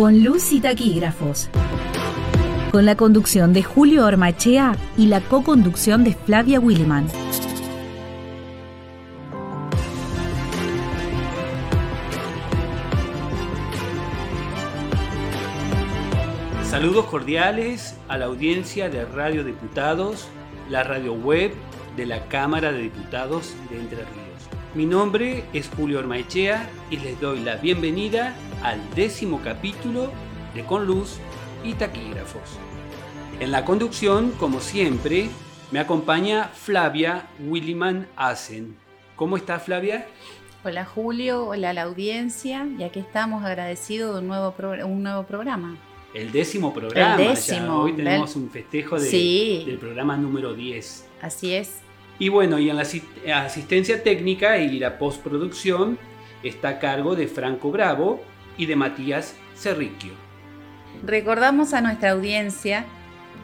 Con luz y taquígrafos. Con la conducción de Julio Ormachea y la co-conducción de Flavia Williman. Saludos cordiales a la audiencia de Radio Diputados, la radio web de la Cámara de Diputados de Entre Ríos. Mi nombre es Julio Ormaechea y les doy la bienvenida al décimo capítulo de Con Luz y Taquígrafos. En la conducción, como siempre, me acompaña Flavia Williman Asen. ¿Cómo está Flavia? Hola Julio, hola a la audiencia y aquí estamos agradecidos de un nuevo, un nuevo programa. El décimo programa. El décimo. Hoy tenemos un festejo del programa número 10. Así es. Y bueno, y en la asistencia técnica y la postproducción está a cargo de Franco Bravo y de Matías Cerriquio. Recordamos a nuestra audiencia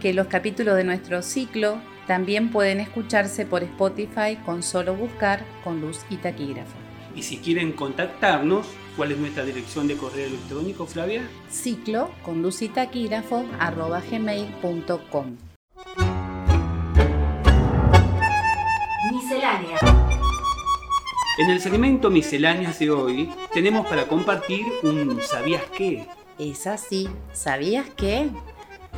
que los capítulos de nuestro ciclo también pueden escucharse por Spotify con solo buscar con luz y taquígrafo. Y si quieren contactarnos, ¿cuál es nuestra dirección de correo electrónico, Flavia? Ciclo con luz y taquígrafo arroba gmail.com. En el segmento misceláneas de hoy tenemos para compartir un ¿sabías qué? Es así, ¿sabías qué?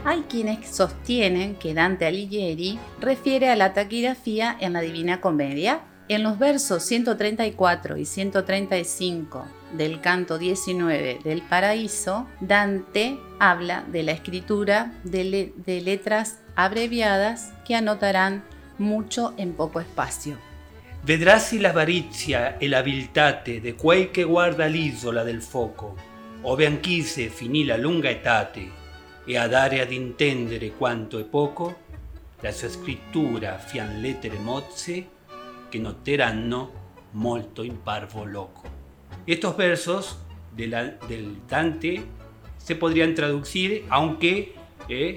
Hay quienes sostienen que Dante Alighieri refiere a la taquigrafía en la Divina Comedia. En los versos 134 y 135 del canto 19 del Paraíso, Dante habla de la escritura de, de letras abreviadas que anotarán mucho en poco espacio. Vedrasi l'avarizia e la viltate de quei che guarda l'isola del foco, ove anch'ise finì la lunga etate, e a dare ad intendere quanto è poco, la sua scrittura fian lettere mozze che noteranno molto in parvo loco. Estos versos del Dante se podrían traducir, aunque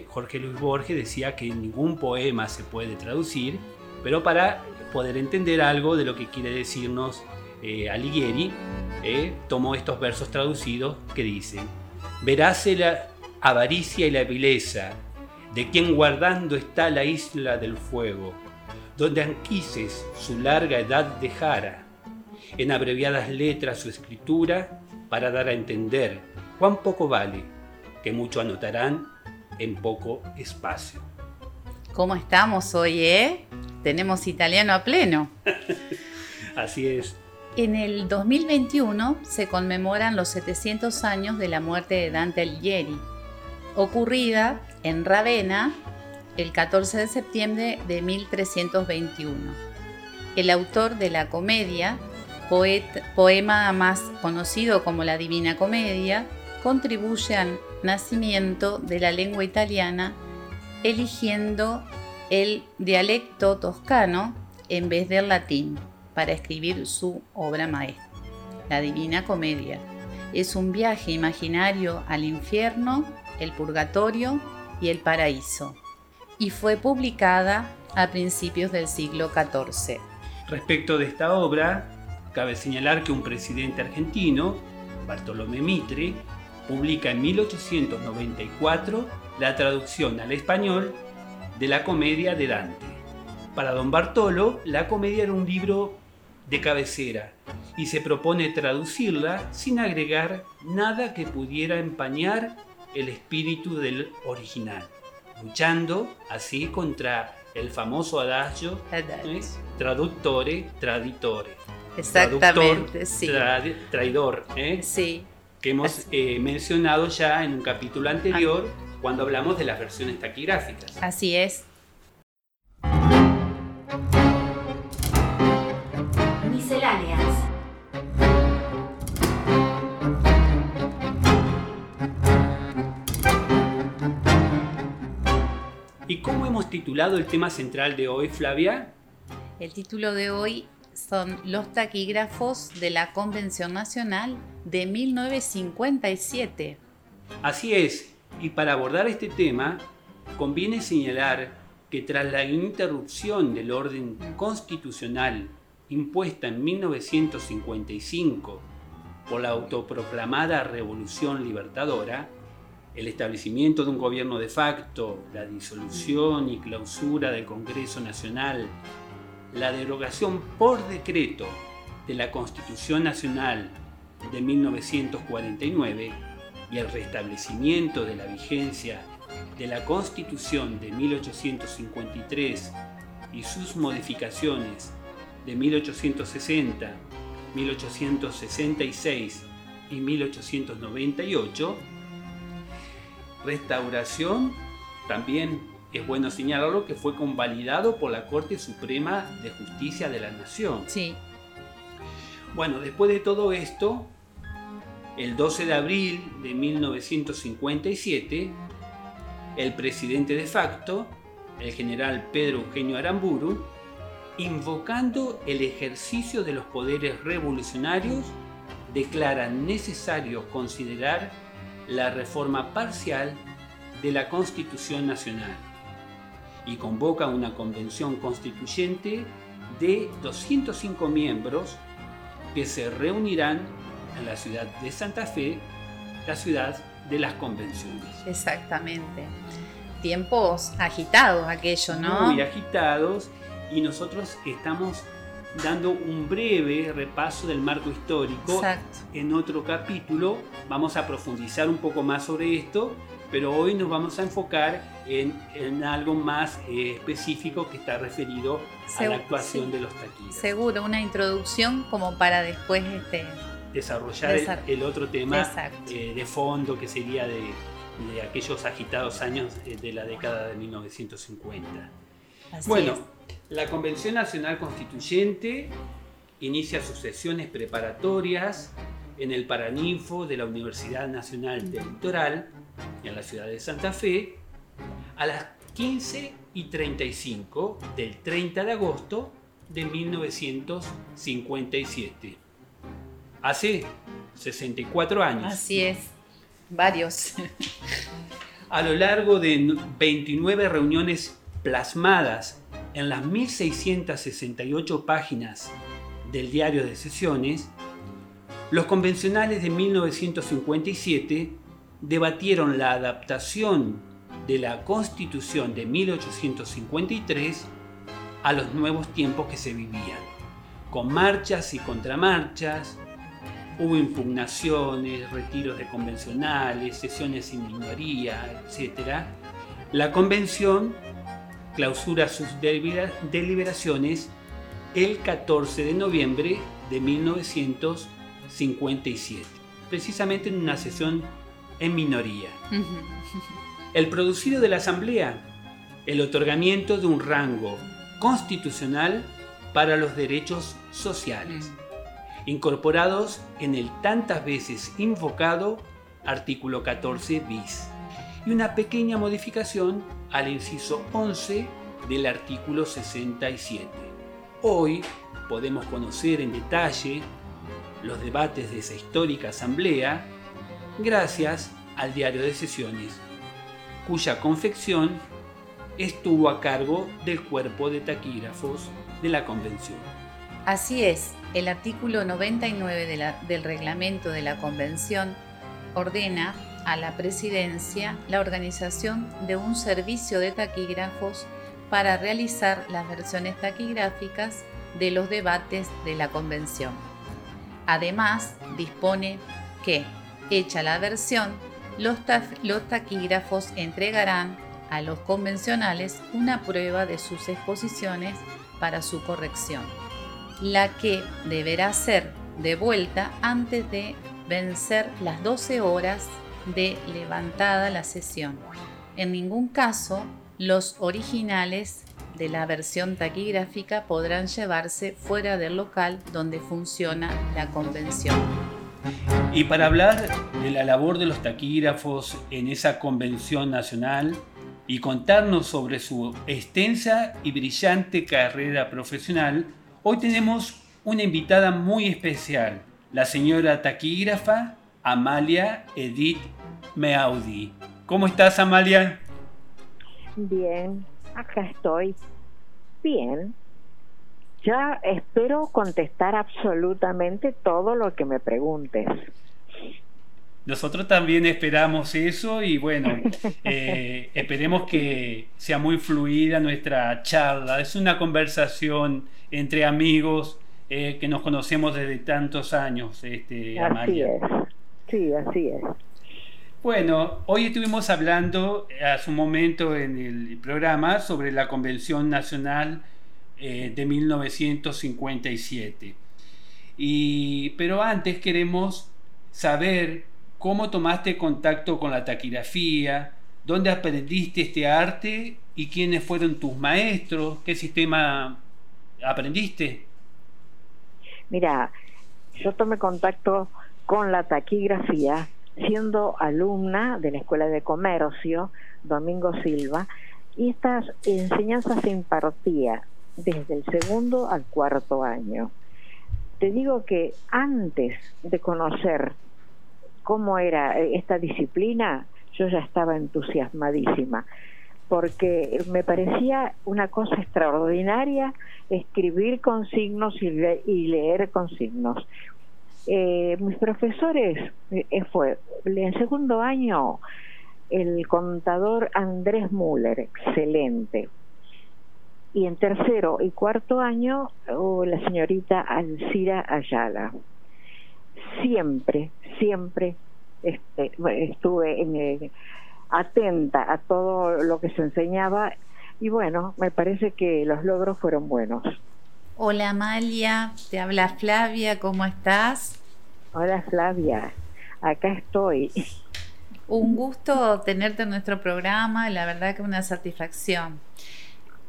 Jorge Luis Borges decía que ningún poema se puede traducir, pero para poder entender algo de lo que quiere decirnos eh, Alighieri, eh, tomó estos versos traducidos que dicen, veráse la avaricia y la vileza de quien guardando está la isla del fuego, donde Anquises su larga edad dejara, en abreviadas letras su escritura, para dar a entender cuán poco vale, que mucho anotarán en poco espacio. ¿Cómo estamos hoy, eh? Tenemos italiano a pleno. Así es. En el 2021 se conmemoran los 700 años de la muerte de Dante Alighieri, ocurrida en Ravenna el 14 de septiembre de 1321. El autor de la comedia, poema más conocido como la Divina Comedia, contribuye nacimiento de la lengua italiana eligiendo el dialecto toscano en vez del latín para escribir su obra maestra, la Divina Comedia. Es un viaje imaginario al infierno, el purgatorio y el paraíso, y fue publicada a principios del siglo XIV. Respecto de esta obra, cabe señalar que un presidente argentino, Bartolomé Mitre, publica en 1894 la traducción al español de la comedia de Dante. Para don Bartolo, la comedia era un libro de cabecera y se propone traducirla sin agregar nada que pudiera empañar el espíritu del original, luchando así contra el famoso adagio ¿eh? traductore traditore. Exactamente, sí. traidor, ¿eh? sí. Que hemos eh, mencionado ya en un capítulo anterior cuando hablamos de las versiones taquigráficas. Así es. Misceláneas. ¿Y cómo hemos titulado el tema central de hoy, Flavia? El título de hoy son Los taquígrafos de la Convención Nacional de 1957. Así es, y para abordar este tema, conviene señalar que tras la interrupción del orden constitucional impuesta en 1955 por la autoproclamada Revolución Libertadora, el establecimiento de un gobierno de facto, la disolución y clausura del Congreso Nacional, la derogación por decreto de la Constitución Nacional de 1949 y el restablecimiento de la vigencia de la Constitución de 1853 y sus modificaciones de 1860, 1866 y 1898, restauración también es bueno señalarlo que fue convalidado por la Corte Suprema de Justicia de la Nación. Sí. Bueno, después de todo esto, el 12 de abril de 1957, el presidente de facto, el general Pedro Eugenio Aramburu, invocando el ejercicio de los poderes revolucionarios, declara necesario considerar la reforma parcial de la Constitución Nacional y convoca una convención constituyente de 205 miembros que se reunirán en la ciudad de Santa Fe, la ciudad de las convenciones. Exactamente. Tiempos agitados aquello, ¿no? Muy agitados y nosotros estamos dando un breve repaso del marco histórico. Exacto. En otro capítulo vamos a profundizar un poco más sobre esto, pero hoy nos vamos a enfocar en, algo más eh, específico que está referido a la actuación de los taquillas. Seguro, una introducción como para después este, desarrollar el, otro tema eh, de fondo que sería de, aquellos agitados años eh, de la década de 1950. bueno, la Convención Nacional Constituyente inicia sus sesiones preparatorias en el Paraninfo de la Universidad Nacional del Litoral, en la ciudad de Santa Fe, a las 15 y 35 del 30 de agosto de 1957. Hace 64 años. Así es, varios. A lo largo de 29 reuniones plasmadas en las 1668 páginas del diario de sesiones, los convencionales de 1957 debatieron la adaptación de la Constitución de 1853 a los nuevos tiempos que se vivían, con marchas y contramarchas, hubo impugnaciones, retiros de convencionales, sesiones sin minoría, etc. La convención clausura sus deliberaciones el 14 de noviembre de 1957, precisamente en una sesión en minoría. El producido de la Asamblea, el otorgamiento de un rango constitucional para los derechos sociales, incorporados en el tantas veces invocado artículo 14 bis, y una pequeña modificación al inciso 11 del artículo 67. Hoy podemos conocer en detalle los debates de esa histórica asamblea gracias al diario de sesiones, cuya confección estuvo a cargo del cuerpo de taquígrafos de la convención. Así es, el artículo 99 del reglamento de la convención ordena a la presidencia la organización de un servicio de taquígrafos para realizar las versiones taquigráficas de los debates de la convención. Además, dispone que, hecha la versión, los, los taquígrafos entregarán a los convencionales una prueba de sus exposiciones para su corrección, la que deberá ser devuelta antes de vencer las 12 horas de levantada la sesión. En ningún caso, los originales de la versión taquigráfica podrán llevarse fuera del local donde funciona la convención. Y para hablar de la labor de los taquígrafos en esa convención nacional y contarnos sobre su extensa y brillante carrera profesional, hoy tenemos una invitada muy especial, la señora taquígrafa Amalia Edith Meaudi. ¿Cómo estás, Amalia? Bien, acá estoy. Bien. Ya espero contestar absolutamente todo lo que me preguntes. Nosotros también esperamos eso y bueno, eh, esperemos que sea muy fluida nuestra charla. Es una conversación entre amigos eh, que nos conocemos desde tantos años, este, así es, sí, así es. Bueno, hoy estuvimos hablando hace un momento en el programa sobre la Convención Nacional eh, de 1957. Y, pero antes queremos saber cómo tomaste contacto con la taquigrafía, dónde aprendiste este arte y quiénes fueron tus maestros, qué sistema aprendiste. Mira, yo tomé contacto con la taquigrafía siendo alumna de la Escuela de Comercio, Domingo Silva, y estas enseñanzas se impartía desde el segundo al cuarto año. Te digo que antes de conocer cómo era esta disciplina, yo ya estaba entusiasmadísima, porque me parecía una cosa extraordinaria escribir con signos y, leer con signos. Eh, mis profesores eh, fue en segundo año el contador Andrés Müller, excelente. Y en tercero y cuarto año la señorita Alcira Ayala. Siempre, siempre este, estuve eh, atenta a todo lo que se enseñaba y bueno, me parece que los logros fueron buenos. Hola Amalia, te habla Flavia, ¿cómo estás? Hola Flavia, acá estoy. Un gusto tenerte en nuestro programa, la verdad que una satisfacción.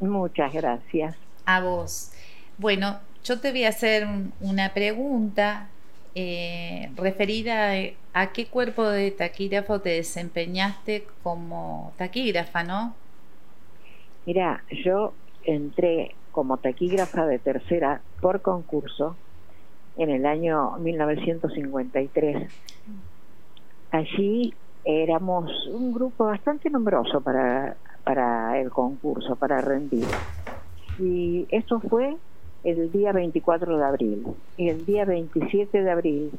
Muchas gracias. A vos. Bueno, yo te voy a hacer una pregunta eh, referida a qué cuerpo de taquígrafo te desempeñaste como taquígrafa, ¿no? Mira, yo entré como taquígrafa de tercera por concurso en el año 1953. Allí éramos un grupo bastante numeroso para, para el concurso, para rendir. Y eso fue el día 24 de abril. Y el día 27 de abril,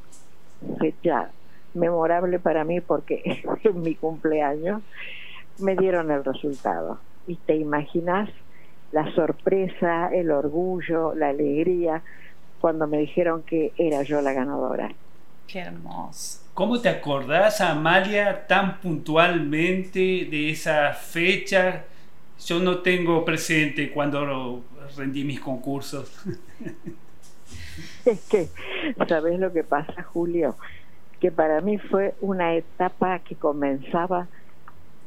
fecha memorable para mí porque en mi cumpleaños, me dieron el resultado. Y te imaginas la sorpresa, el orgullo, la alegría cuando me dijeron que era yo la ganadora. Qué hermoso. ¿Cómo te acordás, Amalia, tan puntualmente de esa fecha? Yo no tengo presente cuando rendí mis concursos. Es que, ¿sabes lo que pasa, Julio? Que para mí fue una etapa que comenzaba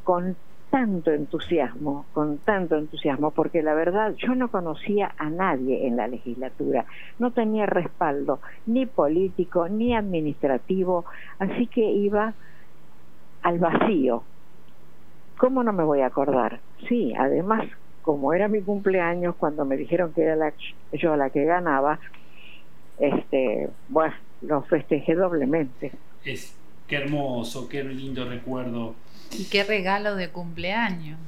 con tanto entusiasmo, con tanto entusiasmo, porque la verdad yo no conocía a nadie en la legislatura, no tenía respaldo ni político ni administrativo, así que iba al vacío. ¿Cómo no me voy a acordar? Sí, además, como era mi cumpleaños, cuando me dijeron que era yo la que ganaba, este, bueno, lo festejé doblemente. Es qué hermoso, qué lindo recuerdo. Y qué regalo de cumpleaños.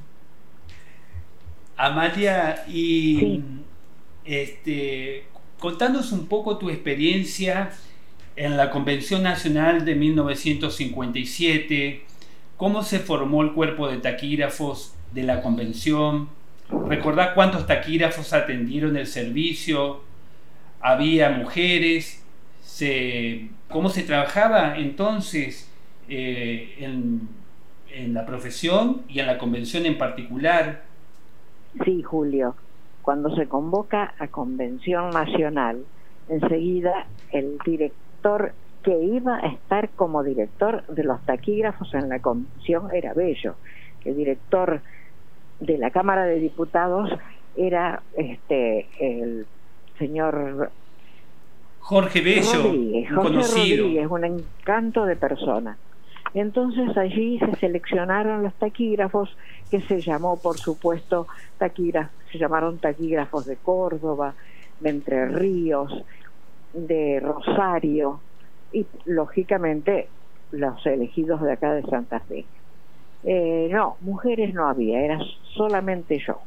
Amalia, y este, contanos un poco tu experiencia en la Convención Nacional de 1957, cómo se formó el cuerpo de taquígrafos de la convención, recordá cuántos taquígrafos atendieron el servicio, había mujeres, cómo se trabajaba entonces eh, en en la profesión y en la convención en particular. Sí, Julio. Cuando se convoca a convención nacional, enseguida el director que iba a estar como director de los taquígrafos en la convención era Bello. El director de la Cámara de Diputados era este el señor Jorge Bello, Rodríguez, Jorge conocido. Rodríguez, un encanto de persona. Entonces allí se seleccionaron los taquígrafos que se llamó, por supuesto, taquígrafos, se llamaron taquígrafos de Córdoba, de Entre Ríos, de Rosario y lógicamente los elegidos de acá de Santa Fe. Eh, no, mujeres no había, era solamente yo.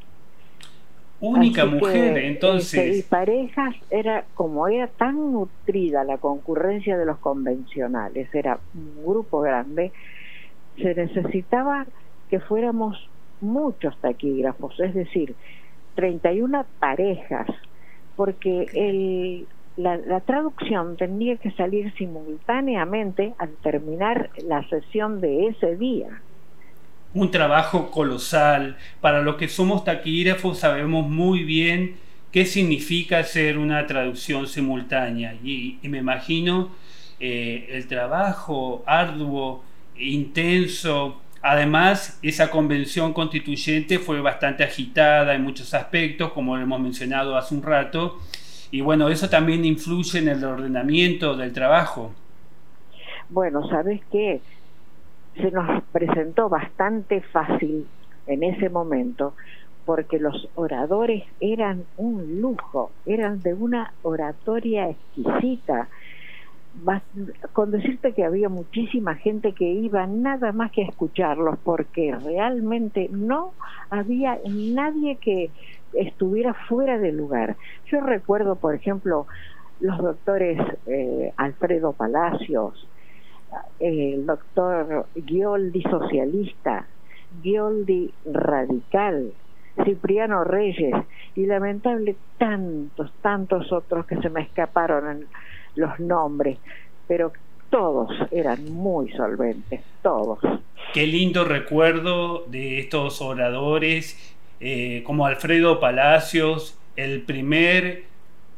Única mujer, entonces. Este, y parejas, era como era tan nutrida la concurrencia de los convencionales, era un grupo grande, se necesitaba que fuéramos muchos taquígrafos, es decir, 31 parejas, porque el, la, la, traducción tendría que salir simultáneamente al terminar la sesión de ese día un trabajo colosal. Para los que somos taquígrafos sabemos muy bien qué significa hacer una traducción simultánea y, me imagino eh, el trabajo arduo, intenso. Además, esa convención constituyente fue bastante agitada en muchos aspectos, como hemos mencionado hace un rato, y bueno, eso también influye en el ordenamiento del trabajo. Bueno, ¿sabes qué? Se nos presentó bastante fácil en ese momento porque los oradores eran un lujo, eran de una oratoria exquisita. Con decirte que había muchísima gente que iba nada más que a escucharlos porque realmente no había nadie que estuviera fuera de lugar. Yo recuerdo, por ejemplo, los doctores eh, Alfredo Palacios, el doctor Gioldi socialista, Gioldi radical, Cipriano Reyes y lamentable tantos, tantos otros que se me escaparon los nombres, pero todos eran muy solventes, todos. Qué lindo recuerdo de estos oradores eh, como Alfredo Palacios, el primer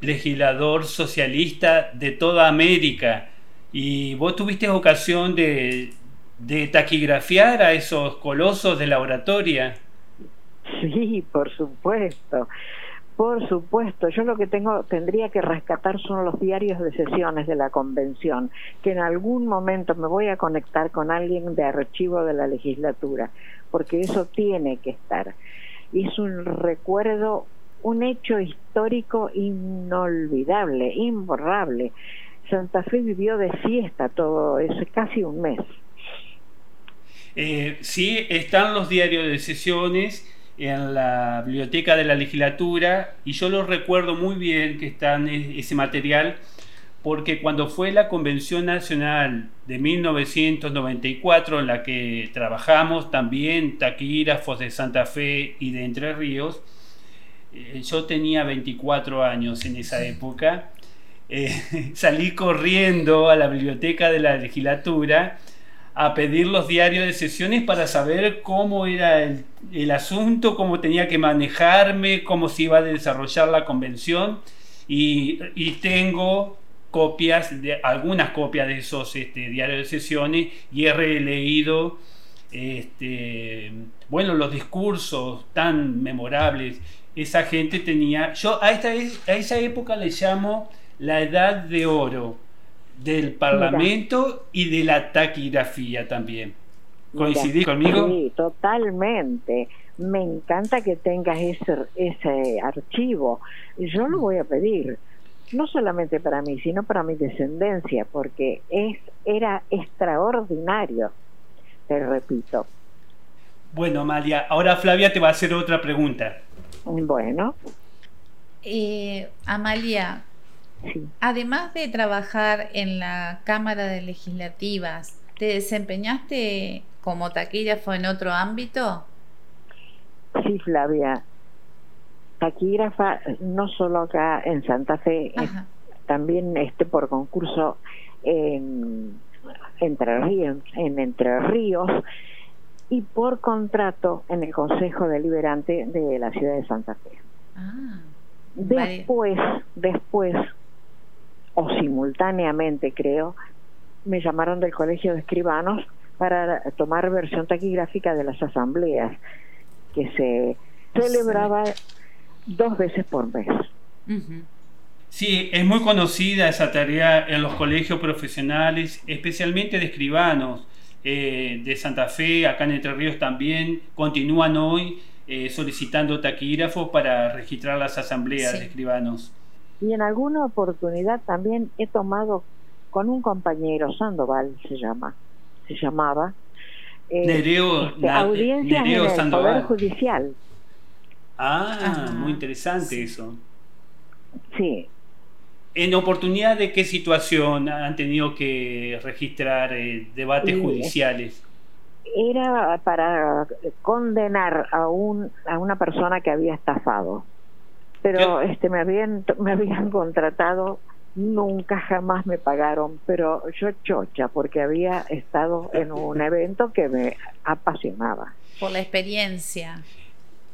legislador socialista de toda América, y vos tuviste ocasión de, taquigrafiar a esos colosos de la oratoria. Sí, por supuesto. Por supuesto, yo lo que tengo tendría que rescatar son los diarios de sesiones de la convención, que en algún momento me voy a conectar con alguien de archivo de la legislatura, porque eso tiene que estar. Es un recuerdo, un hecho histórico inolvidable, imborrable. Santa Fe vivió de fiesta todo ese casi un mes. Eh, sí, están los diarios de sesiones en la biblioteca de la legislatura y yo lo recuerdo muy bien que están ese material porque cuando fue la Convención Nacional de 1994 en la que trabajamos también taquígrafos de Santa Fe y de Entre Ríos, eh, yo tenía 24 años en esa época eh, salí corriendo a la biblioteca de la legislatura a pedir los diarios de sesiones para saber cómo era el, asunto, cómo tenía que manejarme, cómo se iba a desarrollar la convención. Y, tengo copias algunas copias de esos este, diarios de sesiones y he releído este, bueno los discursos tan memorables. Esa gente tenía yo a a esa época le llamo la edad de oro del Parlamento y de la taquigrafía también. ¿Coincidís conmigo? Sí, totalmente. Me encanta que tengas ese, ese archivo. Yo lo voy a pedir, no solamente para mí, sino para mi descendencia, porque es era extraordinario, te repito. Bueno, Amalia, ahora Flavia te va a hacer otra pregunta. Bueno. Eh, Amalia, Además de trabajar en la Cámara de Legislativas, ¿te desempeñaste como taquígrafo en otro ámbito? Sí, Flavia. Taquígrafa no solo acá en Santa Fe, también este por concurso en Entre Ríos, en Entre Ríos y por contrato en el Consejo Deliberante de la ciudad de Santa Fe. Ah, después, después o simultáneamente creo, me llamaron del Colegio de Escribanos para tomar versión taquigráfica de las asambleas que se celebraba dos veces por mes. Sí, es muy conocida esa tarea en los colegios profesionales, especialmente de escribanos eh, de Santa Fe, acá en Entre Ríos también, continúan hoy eh, solicitando taquígrafos para registrar las asambleas de escribanos y en alguna oportunidad también he tomado con un compañero, Sandoval se llama, se llamaba, eh, Nereo, este, audiencias en el Poder Judicial. Ah, muy interesante eso. Sí. ¿En oportunidad de qué situación han tenido que registrar eh, debates judiciales? Era para condenar a, un, a una persona que había estafado. Pero este me habían, me habían contratado nunca jamás me pagaron, pero yo chocha porque había estado en un evento que me apasionaba. Por la experiencia.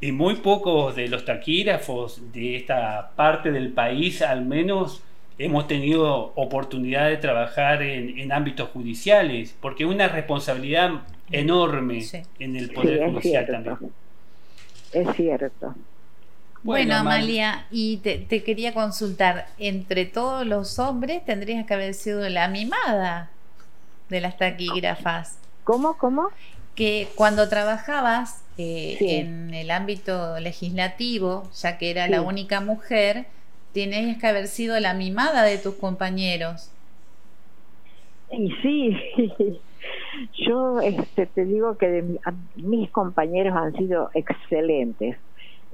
Y muy pocos de los taquígrafos de esta parte del país, al menos, hemos tenido oportunidad de trabajar en, ámbitos judiciales, porque una responsabilidad enorme en el Poder Judicial también. Es cierto. Bueno, Amalia, y te, quería consultar, entre todos los hombres tendrías que haber sido la mimada de las taquígrafas. ¿Cómo? ¿Cómo? Que cuando trabajabas eh, en el ámbito legislativo, ya que era la única mujer, tenías que haber sido la mimada de tus compañeros. Y sí, yo este, te digo que mis compañeros han sido excelentes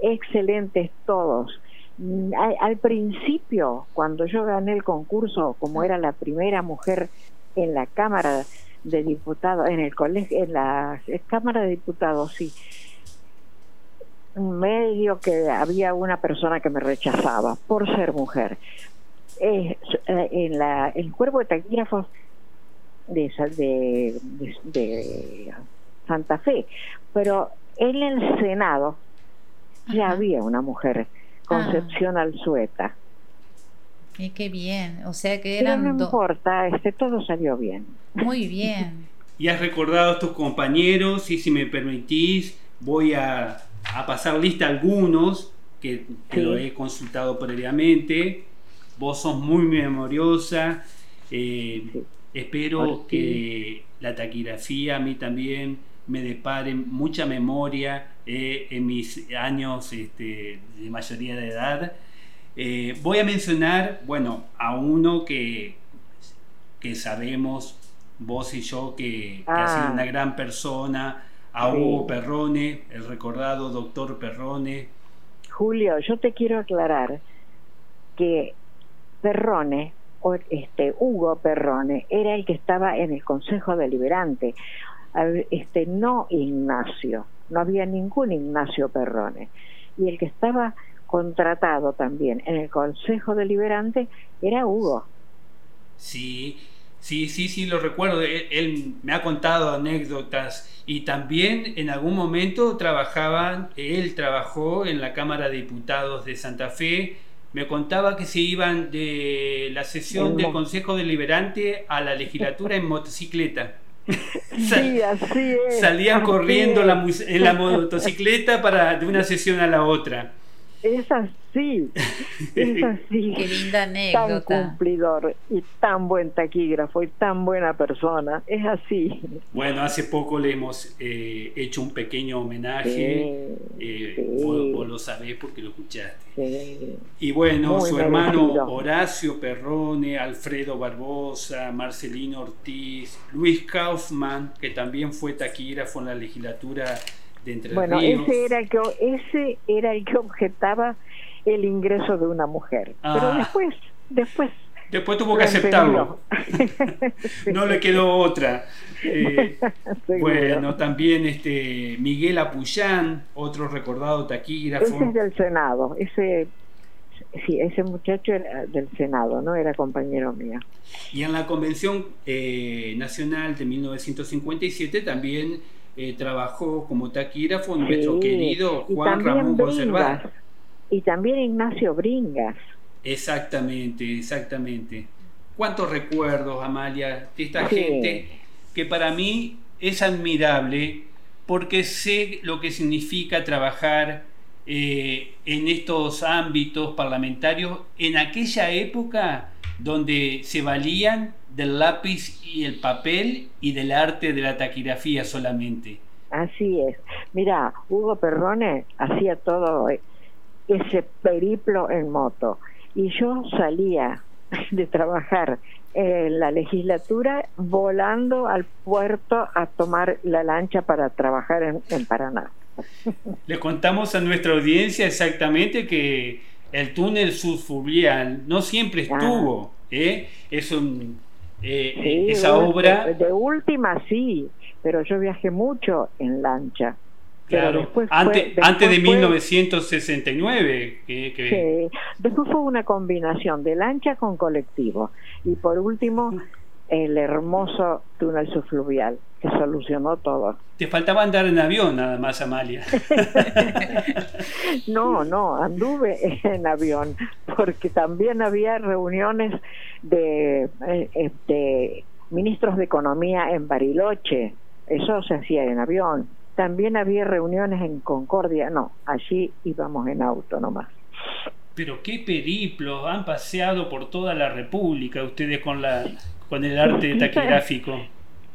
excelentes todos. Mm, al, principio, cuando yo gané el concurso, como era la primera mujer en la Cámara de Diputados, en el colegio, en la Cámara de Diputados, sí, medio que había una persona que me rechazaba por ser mujer. Eh, en el cuerpo de taquígrafos de Santa Fe, pero en el Senado ya había una mujer, Concepción Alzueta. Y qué bien, o sea que eran... no importa, este, todo salió bien. Muy bien. y has recordado a tus compañeros y si me permitís voy a, pasar lista algunos que te lo he consultado previamente. Vos sos muy memoriosa. Eh, espero que la taquigrafía a mí también me depare mucha memoria eh, en mis años este, de mayoría de edad. Eh, voy a mencionar, bueno, a uno que, que sabemos, vos y yo, que, ha sido ah. una gran persona, a Hugo Perrone, el recordado doctor Perrone. Julio, yo te quiero aclarar que Perrone, este, Hugo Perrone, era el que estaba en el Consejo Deliberante este, no Ignacio, no había ningún Ignacio Perrone. Y el que estaba contratado también en el Consejo Deliberante era Hugo. Sí, sí, sí, sí, lo recuerdo. Él, me ha contado anécdotas y también en algún momento trabajaban, él trabajó en la Cámara de Diputados de Santa Fe. Me contaba que se iban de la sesión del Consejo Deliberante a la legislatura en motocicleta. Sí, así es. Salían corriendo en la motocicleta para de una sesión a la otra. Es así, es así. Qué linda anécdota. Tan cumplidor y tan buen taquígrafo y tan buena persona, es así. Bueno, hace poco le hemos eh, hecho un pequeño homenaje, eh, Vos, lo sabés porque lo escuchaste. Y bueno, su hermano Horacio Perrone, Alfredo Barbosa, Marcelino Ortiz, Luis Kaufman, que también fue taquígrafo en la legislatura bueno, ese era el que ese era el que objetaba el ingreso de una mujer, pero ah. después después Después tuvo que aceptarlo. no le quedó otra. Eh, bueno, también este Miguel Apuyán, otro recordado taquígrafo. Ese es del Senado. Ese, sí, ese muchacho era del Senado, ¿no? Era compañero mío. Y en la Convención eh, Nacional de 1957 también eh, trabajó como taquígrafo nuestro querido Juan Ramón Conservar. Y también Ignacio Bringas. Exactamente, exactamente. ¿Cuántos recuerdos, Amalia, de esta gente que para mí es admirable porque sé lo que significa trabajar eh, en estos ámbitos parlamentarios en aquella época donde se valían del lápiz y el papel y del arte de la taquigrafía solamente. Así es. Mira, Hugo Perrone hacía todo ese periplo en moto y yo salía de trabajar en la legislatura volando al puerto a tomar la lancha para trabajar en, Paraná. Le contamos a nuestra audiencia exactamente que el túnel subfluvial no siempre estuvo. ¿eh? Es un, eh, esa obra... De, última sí, pero yo viajé mucho en lancha. Claro, después antes, antes de 1969. Que, Sí. Después fue una combinación de lancha con colectivo. Y por último, el hermoso túnel subfluvial, que solucionó todo. Te faltaba andar en avión nada más, Amalia. no, no, anduve en avión, porque también había reuniones de, eh, este, ministros de Economía en Bariloche, eso se hacía en avión. También había reuniones en Concordia, no, allí íbamos en auto nomás. Pero qué periplo, han paseado por toda la República ustedes con la con el arte taquigráfico.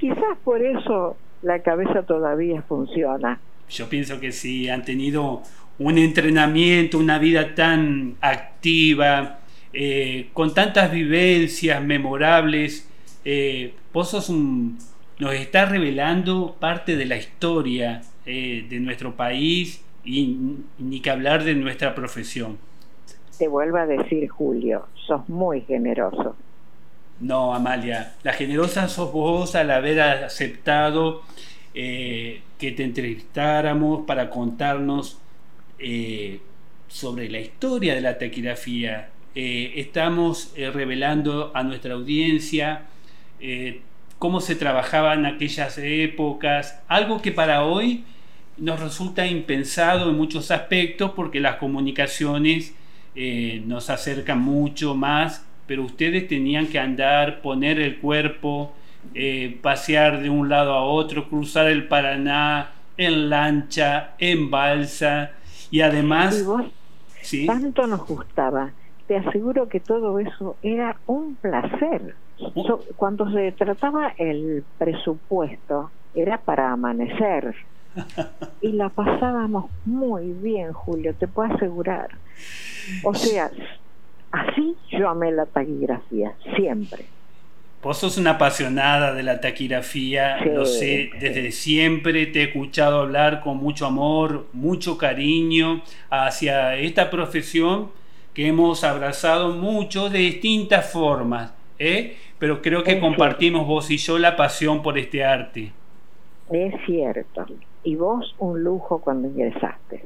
Quizás por eso la cabeza todavía funciona. Yo pienso que sí, han tenido un entrenamiento, una vida tan activa, eh, con tantas vivencias memorables. Eh, vos sos un, nos está revelando parte de la historia eh, de nuestro país y ni que hablar de nuestra profesión. Te vuelvo a decir, Julio, sos muy generoso. No, Amalia, la generosa sos vos al haber aceptado eh, que te entrevistáramos para contarnos eh, sobre la historia de la taquigrafía. Eh, estamos revelando a nuestra audiencia cómo se trabajaba en aquellas épocas, algo que para hoy nos resulta impensado en muchos aspectos porque las comunicaciones nos acercan mucho más pero ustedes tenían que andar, poner el cuerpo, eh, pasear de un lado a otro, cruzar el Paraná en lancha, en balsa y además... ¿sí? Tanto nos gustaba. Te aseguro que todo eso era un placer. cuando se trataba el presupuesto, era para amanecer. y la pasábamos muy bien, Julio, te puedo asegurar. O sea, Así yo amé la taquigrafía, siempre. Vos sos una apasionada de la taquigrafía, lo sé, desde siempre te he escuchado hablar con mucho amor, mucho cariño hacia esta profesión que hemos abrazado mucho de distintas formas, ¿eh? pero creo que compartimos vos y yo la pasión por este arte. Es cierto, y vos un lujo cuando ingresaste.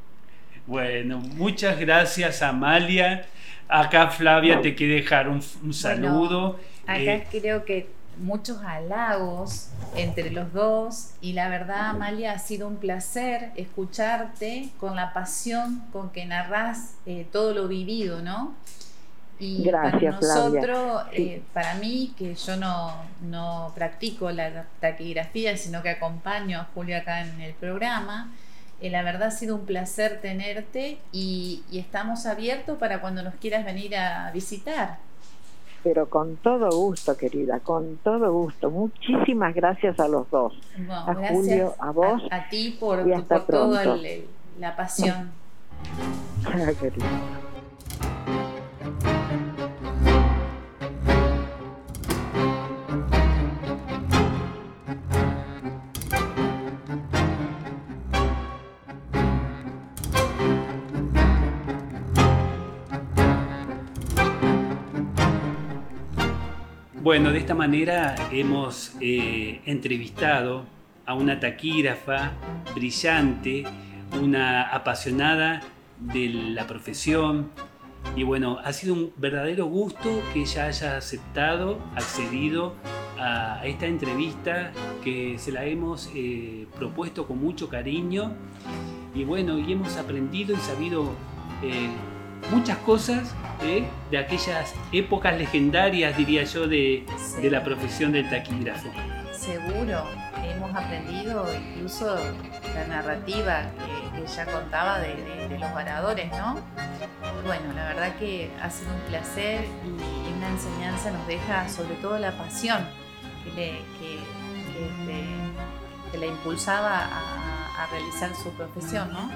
Bueno, muchas gracias Amalia Acá Flavia te quiere dejar un, saludo. acá eh, creo que muchos halagos entre los dos y la verdad Amalia ha sido un placer escucharte con la pasión con que narras eh, todo lo vivido, ¿no? Y Gracias, para nosotros, eh, para mí, que yo no, no practico la taquigrafía, sino que acompaño a Julio acá en el programa, eh, la verdad ha sido un placer tenerte y, estamos abiertos para cuando nos quieras venir a visitar. Pero con todo gusto, querida, con todo gusto. Muchísimas gracias a los dos. a Julio, a vos. A, ti por, por toda la pasión. querida. Bueno, de esta manera hemos eh, entrevistado a una taquígrafa brillante, una apasionada de la profesión. Y bueno, ha sido un verdadero gusto que ella haya aceptado, accedido a esta entrevista que se la hemos eh, propuesto con mucho cariño. Y bueno, y hemos aprendido y sabido eh, muchas cosas ¿eh? de aquellas épocas legendarias, diría yo, de, la profesión del taquígrafo. Seguro, hemos aprendido incluso la narrativa que, ella contaba de, los varadores, ¿no? Bueno, la verdad que ha sido un placer y, una enseñanza nos deja sobre todo la pasión que, le, que, la impulsaba a, a realizar su profesión, ¿no?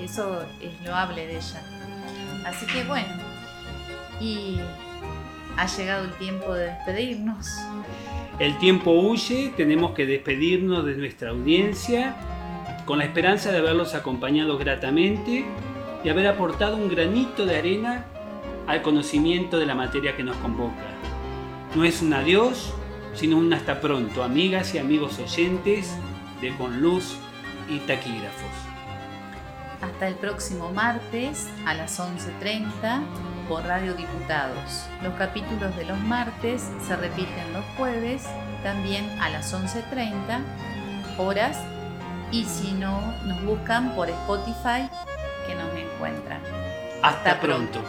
Eso es loable de ella. Así que bueno, y ha llegado el tiempo de despedirnos. El tiempo huye, tenemos que despedirnos de nuestra audiencia. con la esperanza de haberlos acompañado gratamente y haber aportado un granito de arena al conocimiento de la materia que nos convoca. No es un adiós, sino un hasta pronto, amigas y amigos oyentes de Con Luz y Taquígrafos. Hasta el próximo martes a las 11.30 por Radio Diputados. Los capítulos de los martes se repiten los jueves, también a las 11.30 horas, y si no, nos buscan por Spotify que nos encuentran. Hasta, pronto.